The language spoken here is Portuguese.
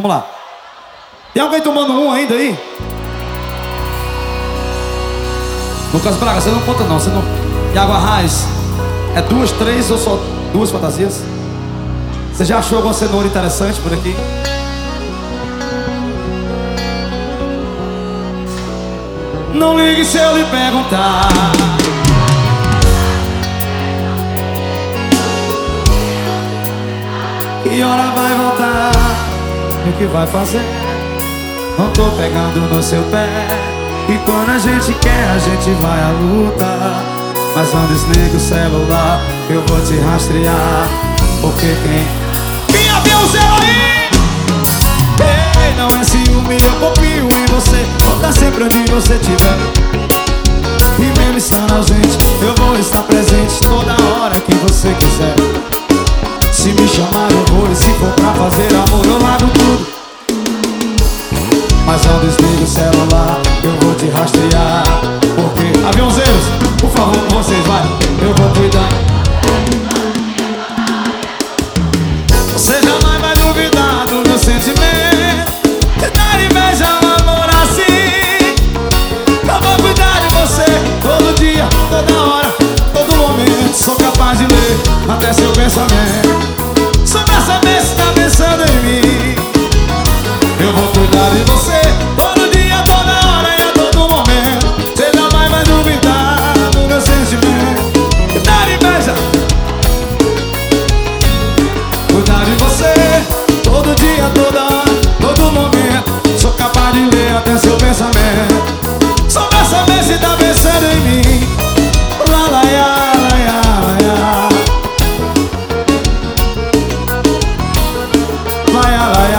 Vamos lá. Tem alguém tomando um ainda aí? Lucas Braga, você não conta não, você não. Iago Arraes, é duas, três ou só duas fantasias? Você já achou alguma cenoura interessante por aqui? Não ligue se eu lhe perguntar. Que hora vai voltar? O que vai fazer? Não tô pegando no seu pé. E quando a gente quer, a gente vai à luta. Mas não desliga o celular, eu vou te rastrear. Porque quem. Quem avião zero aí? Ei, não é ciúme, eu confio em você. Vou estar sempre onde você estiver. E mesmo estando ausente, eu vou estar presente toda hora que você quiser. Se me chamar eu vou e se for pra fazer amor eu largo tudo. Mas não desligue o celular, eu vou te rastrear. Porque, aviãozeiros, por favor vocês, vai Eu vou cuidar. Você jamais vai duvidar do meu sentimento. Dar inveja um amor assim. Eu vou cuidar de você todo dia, toda hora, todo momento Sou capaz de ler até seu pensamento Todo dia, toda hora, todo momento. Sou capaz de ler até seu pensamento. Só pra saber se tá pensando em mim. Lá, lá, lá, lá, lá, lá. Vai, vai,